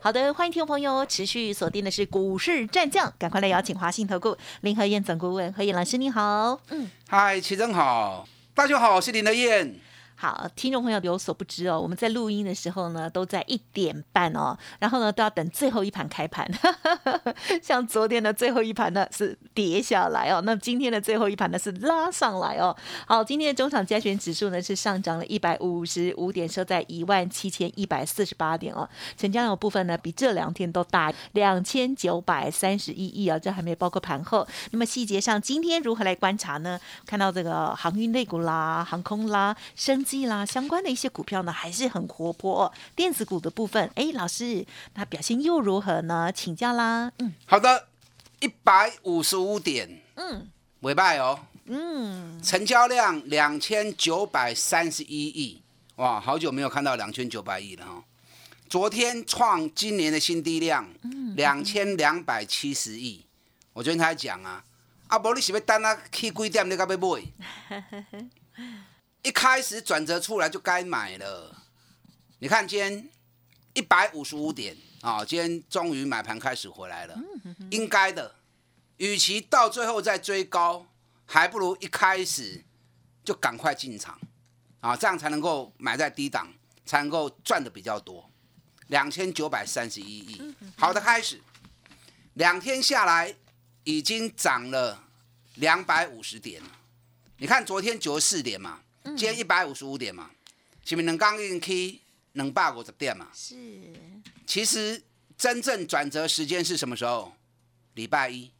好的，欢迎听众朋友持续锁定的是股市战将，赶快来邀请华信投顾林和燕总顾问何燕老师，你好。嗯，嗨，齐总好，大家好，我是林和燕。好，听众朋友有所不知哦，我们在录音的时候呢，都在一点半哦，然后呢都要等最后一盘开盘。像昨天的最后一盘呢是跌下来哦，那今天的最后一盘呢是拉上来哦。好，今天的中场加权指数呢是上涨了一百五十五点，收在一万七千一百四十八点哦。成交量部分呢比这两天都大两千九百三十一亿啊，这还没包括盘后。那么细节上，今天如何来观察呢？看到这个航运类股啦、航空啦、升。啦，相关的一些股票呢还是很活泼。电子股的部分，哎，老师，那表现又如何呢？请教啦。嗯，好的，一百五十五点，嗯，尾拜哦，嗯，成交量两千九百三十一亿，哇，好久没有看到两千九百亿了哈。昨天创今年的新低量，两千两百七十亿。我昨天才讲啊，阿伯你是要等啊去几点你才要买？一开始转折出来就该买了，你看今天一百五十五点啊，今天终于买盘开始回来了，应该的。与其到最后再追高，还不如一开始就赶快进场啊，这样才能够买在低档，才能够赚的比较多。两千九百三十一亿，好的开始，两天下来已经涨了两百五十点你看昨天九十四点嘛。今天一百五十五点嘛，是不是能刚硬 K 能霸过这点嘛？是。其实真正转折时间是什么时候？礼拜一，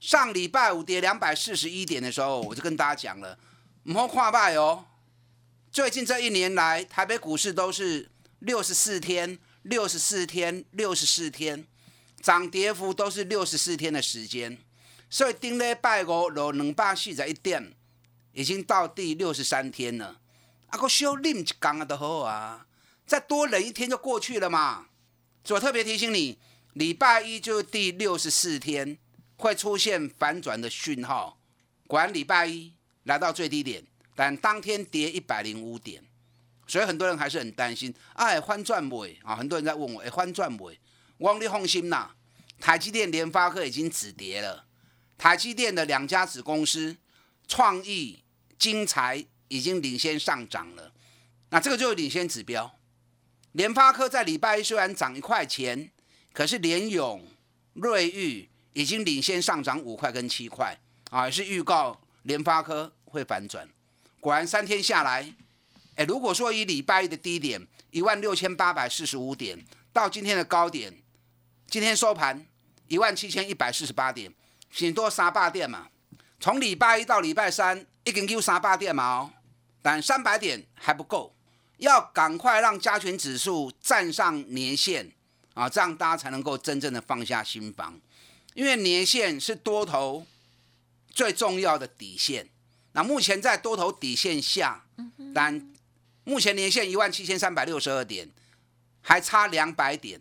上礼拜五跌两百四十一点的时候，我就跟大家讲了，唔好跨败哦。最近这一年来，台北股市都是六十四天、六十四天、六十四天，涨跌幅都是六十四天的时间，所以顶礼拜五落两百四十一点。已经到第六十三天了，啊，个休另一天啊都好啊，再多忍一天就过去了嘛。所以我特别提醒你，礼拜一就第六十四天会出现反转的讯号。果然礼拜一来到最低点，但当天跌一百零五点，所以很多人还是很担心。哎，翻转尾啊，很多人在问我，哎，翻转尾，我你放心呐，台积电、联发科已经止跌了。台积电的两家子公司，创意。金财已经领先上涨了，那这个就是领先指标。联发科在礼拜一虽然涨一块钱，可是联永、瑞昱已经领先上涨五块跟七块啊，是预告联发科会反转。果然三天下来，哎，如果说以礼拜一的低点一万六千八百四十五点到今天的高点，今天收盘一万七千一百四十八点，挺多三百点嘛。从礼拜一到礼拜三。一根 Q 三八点嘛哦，但三百点还不够，要赶快让加权指数站上年线啊，这样大家才能够真正的放下心防，因为年线是多头最重要的底线。那目前在多头底线下，但目前年线一万七千三百六十二点，还差两百点，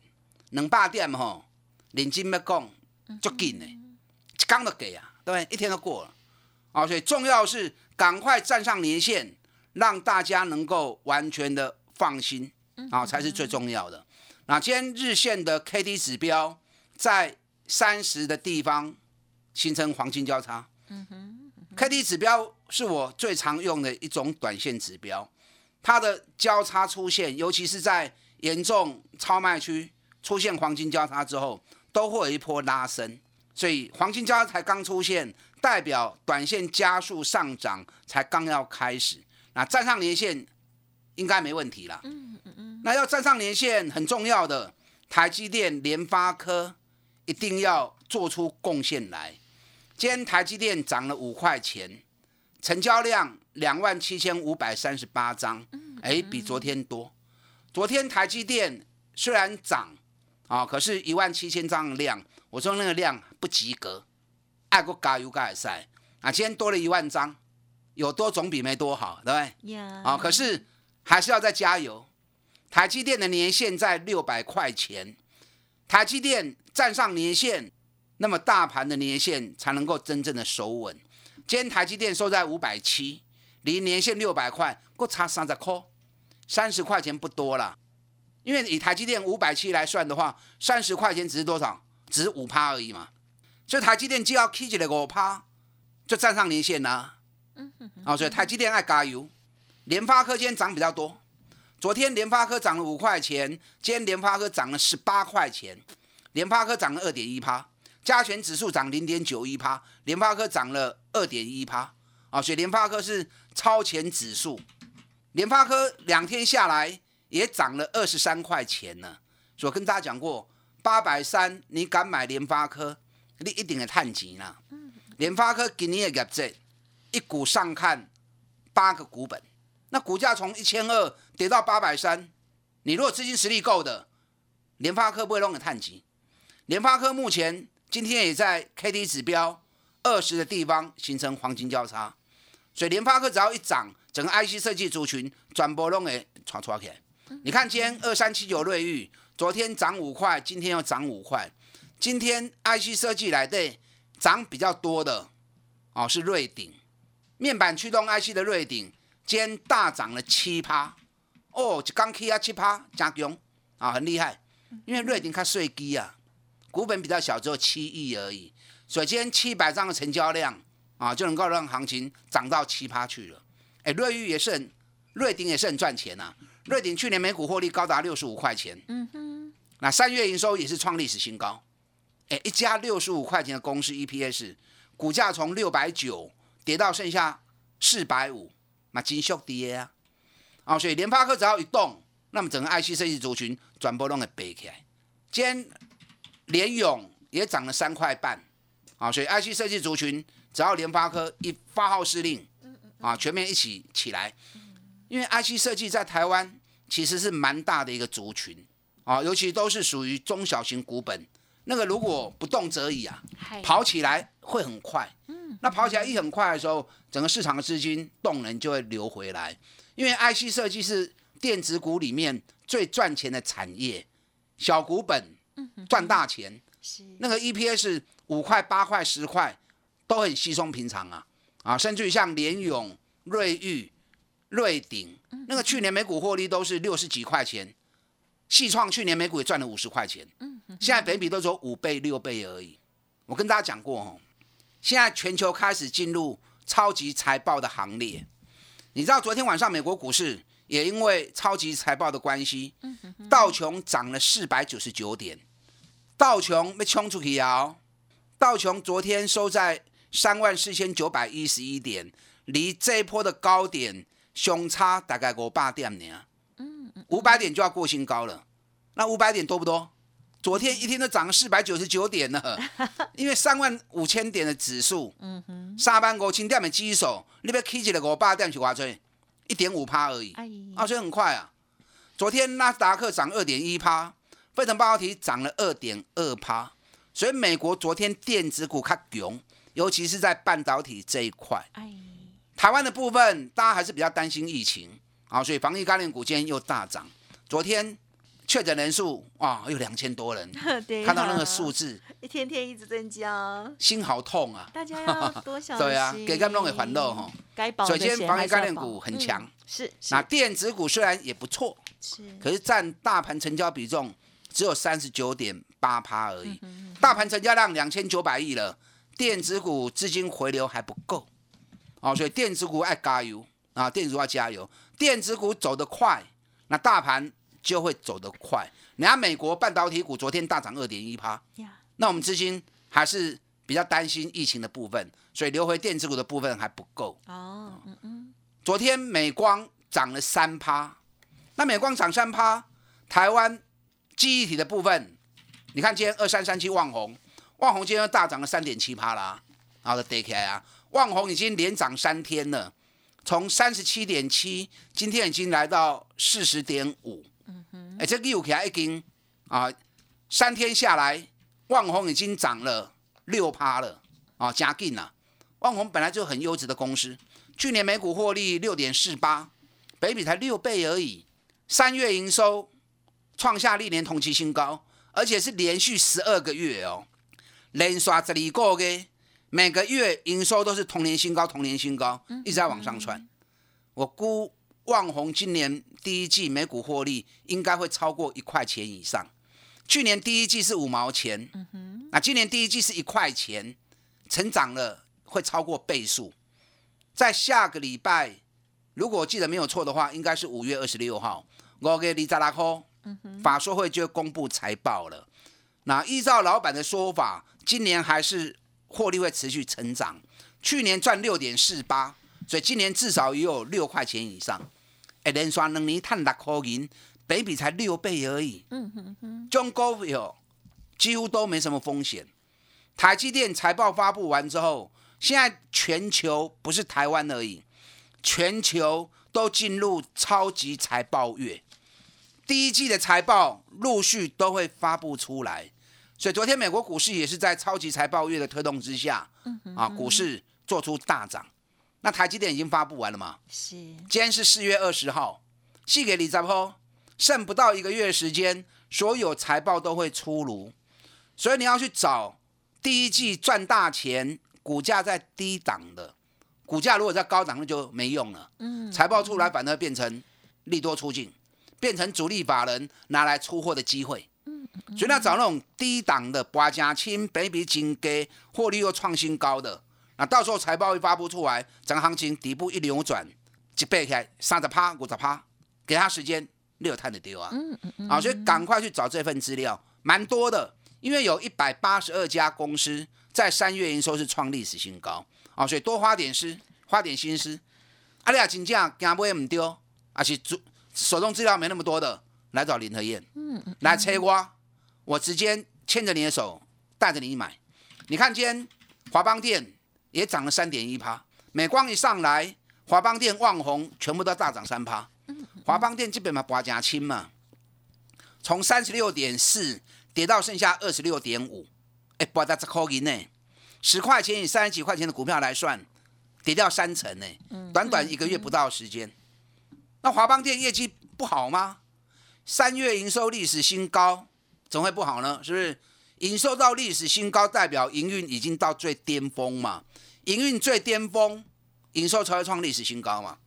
能霸点吼，领金要讲足紧的，一刚都给啊，对不对？一天都过了。啊，所以重要是赶快站上年线，让大家能够完全的放心啊，才是最重要的。那今天日线的 K D 指标在三十的地方形成黄金交叉。嗯哼，K D 指标是我最常用的一种短线指标，它的交叉出现，尤其是在严重超卖区出现黄金交叉之后，都会有一波拉升。所以黄金交叉才刚出现。代表短线加速上涨才刚要开始，那站上年线应该没问题了。嗯嗯嗯。那要站上年线很重要的，台积电、联发科一定要做出贡献来。今天台积电涨了五块钱，成交量两万七千五百三十八张，哎，比昨天多。昨天台积电虽然涨啊，可是一万七千张的量，我说那个量不及格。爱国加油加会使，啊，今天多了一万张，有多总比没多好，对不对？呀，啊，可是还是要再加油。台积电的年限在六百块钱，台积电站上年线，那么大盘的年限才能够真正的守稳。今天台积电收在五百七，离年限六百块，够差三十块，三十块钱不多了。因为以台积电五百七来算的话，三十块钱只是多少？只是五趴而已嘛。所以台积电就要 K 起来五趴，就站上年线啦。嗯哼。哦，所以台积电爱加油。联发科今天涨比较多。昨天联发科涨了五块钱，今天联发科涨了十八块钱，联发科涨了二点一趴，加权指数涨零点九一趴，联发科涨了二点一趴，啊，所以联发科是超前指数，联发科两天下来也涨了二十三块钱呢。所以我跟大家讲过，八百三你敢买联发科，你一定会探钱啦。联发科今年的业绩一股上看八个股本。那股价从一千二跌到八百三，你如果资金实力够的，联发科不会弄个探级。联发科目前今天也在 K D 指标二十的地方形成黄金交叉，所以联发科只要一涨，整个 IC 设计族群转波弄诶传出来。你看今天二三七九瑞昱，昨天涨五块，今天又涨五块。今天 IC 设计来对涨比较多的哦是瑞鼎，面板驱动 IC 的瑞鼎。今天大涨了七趴，哦，刚 K 啊七趴，加强啊，很厉害。因为瑞鼎它税基啊，股本比较小，只有七亿而已，所以今天七百张的成交量啊，就能够让行情涨到七趴去了。哎，瑞昱也是很，瑞鼎也是很赚钱呐。瑞鼎去年每股获利高达六十五块钱，嗯哼，那三月营收也是创历史新高。哎，一家六十五块钱的公司 EPS，股价从六百九跌到剩下四百五。嘛，金属跌啊，哦，所以联发科只要一动，那么整个 IC 设计族群转播都会背起来。今天联勇也涨了三块半，啊，所以 IC 设计族群只要联发科一发号施令，啊，全面一起起来。因为 IC 设计在台湾其实是蛮大的一个族群，啊，尤其都是属于中小型股本，那个如果不动则已啊，跑起来会很快。嗯那跑起来一很快的时候，整个市场的资金动能就会流回来，因为 IC 设计是电子股里面最赚钱的产业，小股本赚大钱，那个 EPS 五块、八块、十块都很稀松平常啊。啊，甚至于像联永、瑞昱、瑞鼎，那个去年每股获利都是六十几块钱，细创去年每股也赚了五十块钱，现在本比都只有五倍、六倍而已。我跟大家讲过哦。现在全球开始进入超级财报的行列，你知道昨天晚上美国股市也因为超级财报的关系，道琼涨了四百九十九点，道琼被冲出去啊！道琼昨天收在三万四千九百一十一点，离这一波的高点相差大概五百点呢，五百点就要过新高了，那五百点多不多？昨天一天都涨了四百九十九点呢，因为三万五千点的指数，嗯哼，三万五千点的基手，你别 K 起来五百点去挖追，一点五趴而已，啊，所以很快啊。昨天纳斯达克涨二点一趴，费城半导体涨了二点二趴，所以美国昨天电子股较强，尤其是在半导体这一块。台湾的部分大家还是比较担心疫情啊，所以防疫概念股今天又大涨。昨天。确诊人数啊，有两千多人，看到那个数字，一天天一直增加，心好痛啊！大家要多小 心。对啊，给他们弄给还漏哈。该保的首先，防疫概念股很强，是。那电子股虽然也不错，是，可是占大盘成交比重只有三十九点八趴而已。大盘成交量两千九百亿了，电子股资金回流还不够，哦，所以电子股爱加油啊！电子股要加油，电子股走得快，那大盘。就会走得快。你看美国半导体股昨天大涨二点一趴，那我们资金还是比较担心疫情的部分，所以留回电子股的部分还不够。哦，嗯嗯。昨天美光涨了三趴，那美光涨三趴，台湾记忆体的部分，你看今天二三三七旺宏，旺宏今天大涨了三点七趴啦，好的，day 起来啊，旺宏已经连涨三天了，从三十七点七，今天已经来到四十点五。哎，这个又起来已经啊，三天下来，万红已经涨了六趴了啊，加劲了。万宏本来就很优质的公司，去年每股获利六点四八，北比才六倍而已。三月营收创下历年同期新高，而且是连续十二个月哦，连刷十二个月，每个月营收都是同年新高，同年新高，一直在往上窜。我估旺宏今年第一季每股获利应该会超过一块钱以上。去年第一季是五毛钱，那今年第一季是一块钱，成长了会超过倍数。在下个礼拜，如果我记得没有错的话，应该是五月二十六号，我给李扎拉科法说会就公布财报了。那依照老板的说法，今年还是获利会持续成长。去年赚六点四八，所以今年至少也有六块钱以上。哎，连刷两年赚六块银，北比才六倍而已。嗯哼哼，中股票几乎都没什么风险。台积电财报发布完之后，现在全球不是台湾而已，全球都进入超级财报月。第一季的财报陆续都会发布出来，所以昨天美国股市也是在超级财报月的推动之下，啊，股市做出大涨。那台积电已经发布完了吗？是。今天是四月二十号，寄给李在波，剩不到一个月时间，所有财报都会出炉，所以你要去找第一季赚大钱、股价在低档的，股价如果在高档那就没用了。嗯。财报出来反而变成利多出境，变成主力法人拿来出货的机会。嗯。所以要找那种低档的、八加轻、北比金低、获利又创新高的。那到时候财报一发布出来，整个行情底部一扭转，一背起来三十趴、五十趴，给他时间，你有探的丢啊！嗯嗯嗯。啊，所以赶快去找这份资料，蛮多的，因为有一百八十二家公司在三月营收是创历史新高啊，所以多花点思，花点心思。阿里亚金价惊不会唔丢，而且手手中资料没那么多的，来找林和燕，嗯嗯，来催我，我直接牵着你的手，带着你买。你看今天华邦电。也涨了三点一趴，美光一上来，华邦电、旺宏全部都大涨三趴。华邦电基本嘛拔加轻嘛，从三十六点四跌到剩下二十六点五，哎，拔到这扣银呢，十块钱以三十几块钱的股票来算，跌掉三成呢，短短一个月不到时间。那华邦电业绩不好吗？三月营收历史新高，怎会不好呢？是不是？营收到历史新高，代表营运已经到最巅峰嘛？营运最巅峰，营收才会创历史新高嘛？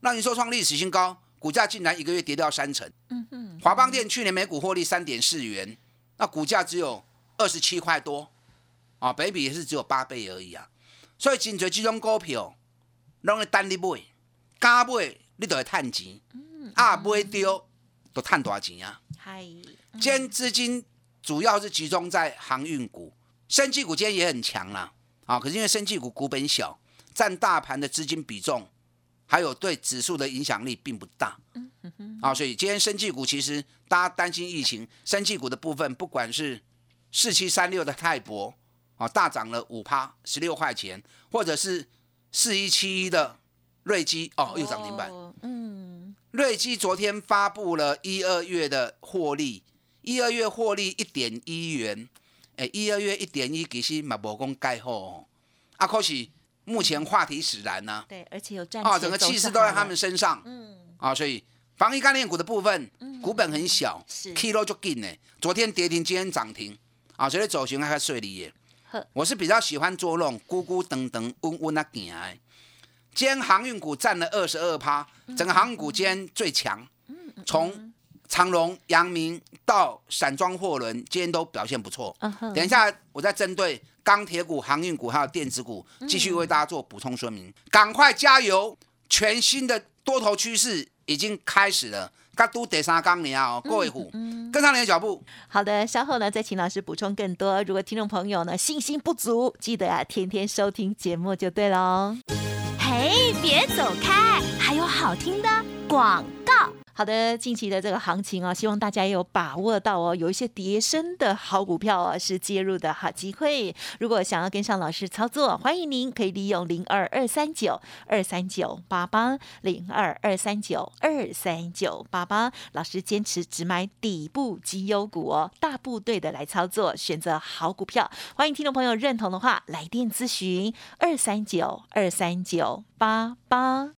那营收创历史新高，股价竟然一个月跌掉三成。嗯嗯。华邦电去年每股获利三点四元，那股价只有二十七块多，啊，北比也是只有八倍而已啊。所以真侪这种股票，拢会等你买，加买你都会赚钱，啊，买丢都赚大钱啊。嗨，兼资金。主要是集中在航运股、生技股，今天也很强啦。啊，可是因为生技股股本小，占大盘的资金比重，还有对指数的影响力并不大。嗯嗯啊，所以今天生技股其实大家担心疫情，生技股的部分，不管是四七三六的泰博啊，大涨了五趴，十六块钱，或者是四一七一的瑞基哦，又涨停板。嗯，瑞基昨天发布了一二月的获利。一二月获利一点一元，哎，一二月一点一，其实嘛无讲盖好，啊，可是目前话题使然呢。对，而且有战啊，整个气势都在他们身上。嗯，啊，所以防疫概念股的部分，股本很小是，kilo 就紧呢。昨天跌停，今天涨停，啊，所以走形还顺利耶。我是比较喜欢做那种咕咕噔噔、嗡嗡啊行的。今天航运股占了二十二趴，整个航运股今天最强。嗯，从长隆、阳明到散装货轮，今天都表现不错。等一下，我再针对钢铁股、航运股还有电子股，继续为大家做补充说明。赶快加油！全新的多头趋势已经开始了。嘎都第三钢年啊，各位虎，跟上你的脚步。好的，稍后呢再请老师补充更多。如果听众朋友呢信心不足，记得啊天天收听节目就对喽。嘿，别走开，还有好听的广告。好的，近期的这个行情啊，希望大家有把握到哦，有一些叠升的好股票啊，是介入的好机会。如果想要跟上老师操作，欢迎您可以利用零二二三九二三九八八零二二三九二三九八八，老师坚持只买底部绩优股哦，大部队的来操作，选择好股票。欢迎听众朋友认同的话，来电咨询二三九二三九八八。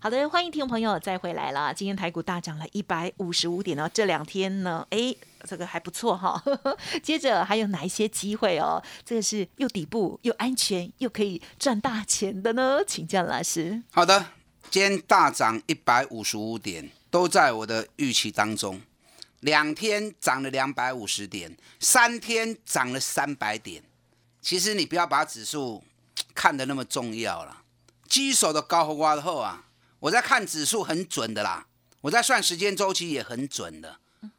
好的，欢迎听众朋友再回来了。今天台股大涨了一百五十五点哦，这两天呢，哎，这个还不错哈。接着还有哪一些机会哦？这个是又底部又安全又可以赚大钱的呢？请教老师。好的，今天大涨一百五十五点，都在我的预期当中。两天涨了两百五十点，三天涨了三百点。其实你不要把指数看得那么重要了，基手的高和挖的厚啊。我在看指数很准的啦，我在算时间周期也很准的，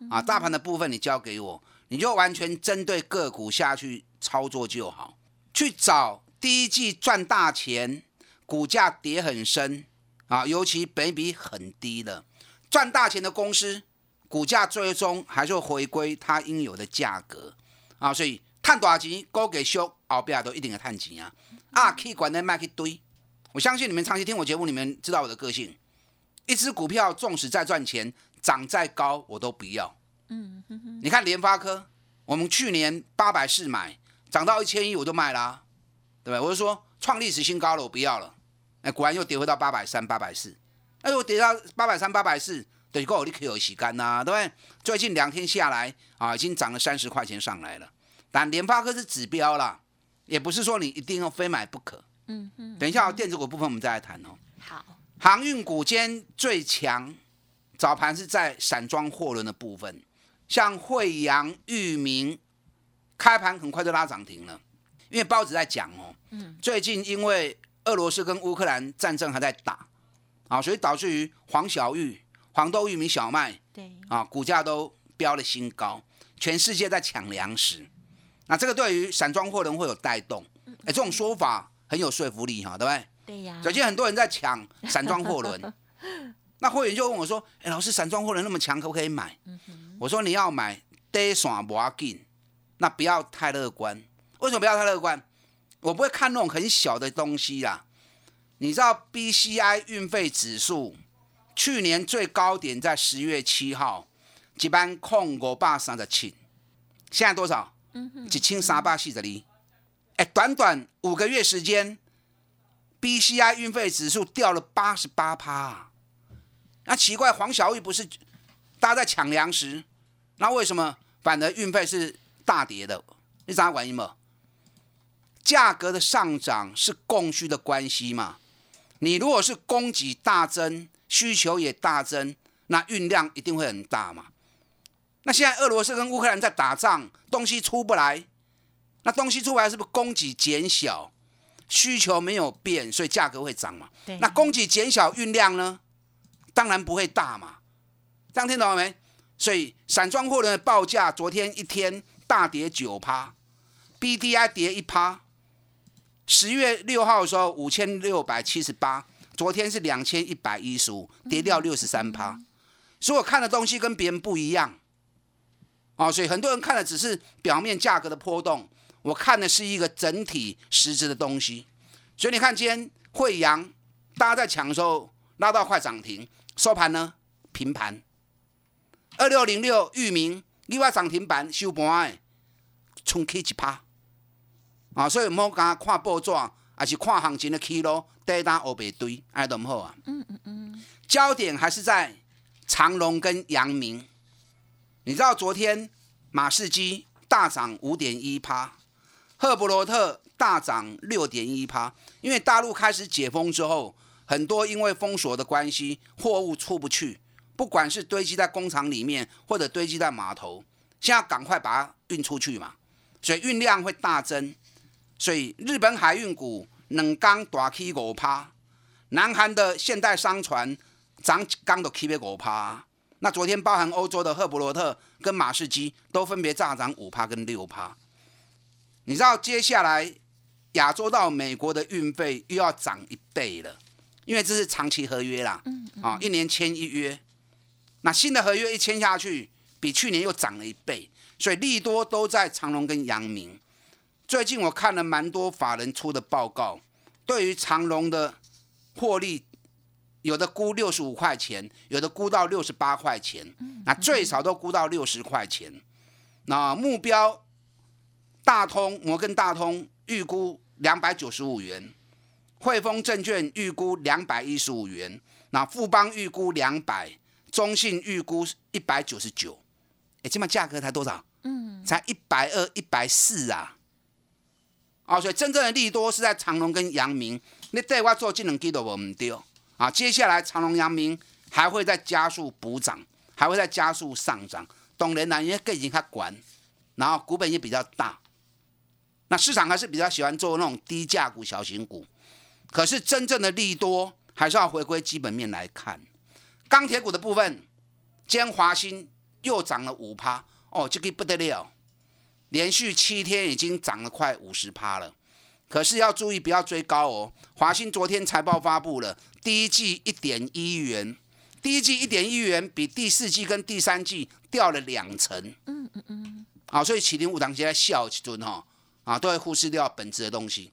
啊，大盘的部分你交给我，你就完全针对个股下去操作就好，去找第一季赚大钱，股价跌很深啊，尤其本比很低的赚大钱的公司，股价最终还是回归它应有的价格啊，所以探大钱，高给修，后边都一定要探钱啊，啊，可以管的卖去堆。我相信你们长期听我节目，你们知道我的个性。一只股票纵使再赚钱，涨再高我都不要。嗯。你看联发科，我们去年八百四买，涨到一千一我就卖啦，对不对？我就说创历史新高了，我不要了。哎，果然又跌回到八百三、八百四。哎我，跌到八百三、八百四，等于够我立刻有洗干呐，对不对？最近两天下来啊，已经涨了三十块钱上来了。但联发科是指标啦，也不是说你一定要非买不可。嗯嗯，等一下，电子股部分我们再来谈哦。好，航运股间最强早盘是在散装货轮的部分，像惠阳、裕民，开盘很快就拉涨停了。因为报纸在讲哦，嗯，最近因为俄罗斯跟乌克兰战争还在打啊，所以导致于黄小玉、黄豆、玉米、小麦，对啊，股价都飙了新高，全世界在抢粮食。那这个对于散装货轮会有带动，哎，这种说法。很有说服力哈，对不对？对呀。最近很多人在抢散装货轮，那会员就问我说：“哎，老师，散装货轮那么强，可不可以买？”我说：“你要买，得算不要紧，那不要太乐观。为什么不要太乐观？我不会看那种很小的东西啦。你知道 BCI 运费指数去年最高点在十月七号，一般控五百三十七，现在多少？一千三百四十二。哎，短短五个月时间，B C I 运费指数掉了八十八趴。那奇怪，黄小玉不是大家在抢粮食，那为什么反而运费是大跌的？你咋原因嘛？价格的上涨是供需的关系嘛？你如果是供给大增，需求也大增，那运量一定会很大嘛？那现在俄罗斯跟乌克兰在打仗，东西出不来。那东西出来是不是供给减小，需求没有变，所以价格会涨嘛？那供给减小，运量呢？当然不会大嘛。这样听懂了没？所以散装货轮的报价昨天一天大跌九趴，B D I 跌一趴。十月六号的时候五千六百七十八，昨天是两千一百一十五，跌掉六十三趴。所以我看的东西跟别人不一样。哦，所以很多人看的只是表面价格的波动。我看的是一个整体实质的东西，所以你看今天惠阳，大家在抢的时候拉到快涨停，收盘呢平盘，二六零六域名，你话涨停板收盘的，冲起一趴。啊，所以唔好讲看报纸，还是看行情的起路，低单乌白堆，安都唔好啊。嗯嗯嗯。焦点还是在长隆跟阳明。你知道昨天马士基大涨五点一趴，赫伯罗特大涨六点一趴，因为大陆开始解封之后，很多因为封锁的关系，货物出不去，不管是堆积在工厂里面，或者堆积在码头，现在赶快把它运出去嘛，所以运量会大增。所以日本海运股两缸大起五趴，南韩的现代商船涨缸都起别五趴。那昨天包含欧洲的赫伯罗特跟马士基都分别大涨五趴跟六趴。你知道接下来亚洲到美国的运费又要涨一倍了，因为这是长期合约啦，啊，一年签一约。那新的合约一签下去，比去年又涨了一倍，所以利多都在长隆跟阳明。最近我看了蛮多法人出的报告，对于长隆的获利，有的估六十五块钱，有的估到六十八块钱，那最少都估到六十块钱。那目标大通摩根大通预估两百九十五元，汇丰证券预估两百一十五元，那富邦预估两百，中信预估一百九十九。哎，这么价格才多少？嗯，才一百二、一百四啊。啊，所以真正的利多是在长隆跟阳明，你对我做技能机都我们丢啊。接下来长隆、阳明还会再加速补涨，还会再加速上涨。当然啦，因为更已经开管，然后股本也比较大，那市场还是比较喜欢做那种低价股、小型股。可是真正的利多还是要回归基本面来看。钢铁股的部分，今天华兴又涨了五趴，哦，这个不得了。连续七天已经涨了快五十趴了，可是要注意不要追高哦。华兴昨天财报发布了，第一季一点一元，第一季一点一元比第四季跟第三季掉了两成。嗯嗯嗯。啊，所以麒麟五堂现在笑起尊哈，啊，都会忽视掉本质的东西。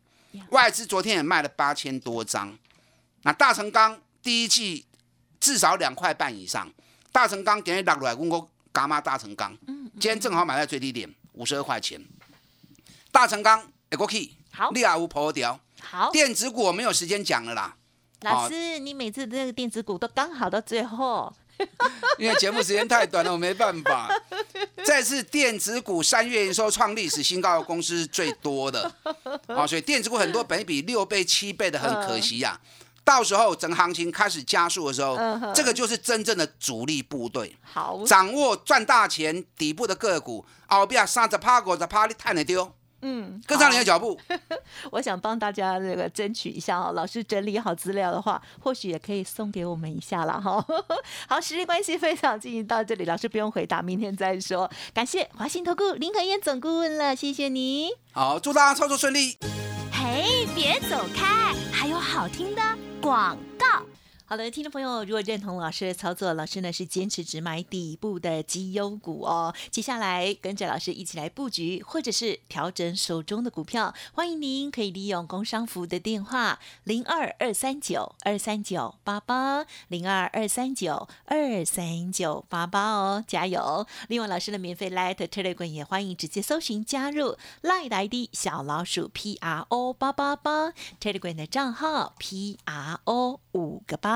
外资昨天也卖了八千多张，那大成钢第一季至少两块半以上，大成钢今天落来问我干嘛？大成钢，今天正好买在最低点。五十二块钱，大成钢一过去，好，利亚无破掉，好，电子股我没有时间讲了啦。老师，你每次这个电子股都刚好到最后，因为节目时间太短了，我没办法。这次电子股三月营收创历史新高的公司是最多的，啊，所以电子股很多本比六倍、七倍的很可惜呀。到时候整行情开始加速的时候，这个就是真正的主力部队。好，掌握赚大钱底部的个股，后边三十趴、五十趴，你探得丢。嗯，跟上你的脚步。我想帮大家这个争取一下哦，老师整理好资料的话，或许也可以送给我们一下了哈。好，时间关系，非常进行到这里，老师不用回答，明天再说。感谢华信投顾林和燕总顾问了，谢谢你。好，祝大家操作顺利。嘿，别走开，还有好听的。广告。好的，听众朋友，如果认同老师的操作，老师呢是坚持只买底部的绩优股哦。接下来跟着老师一起来布局，或者是调整手中的股票，欢迎您可以利用工商服的电话零二二三九二三九八八零二二三九二三九八八哦，加油！另外，老师的免费 Light Telegram 也欢迎直接搜寻加入 Light ID 小老鼠 P R O 八八八 Telegram 的账号 P R O 五个八。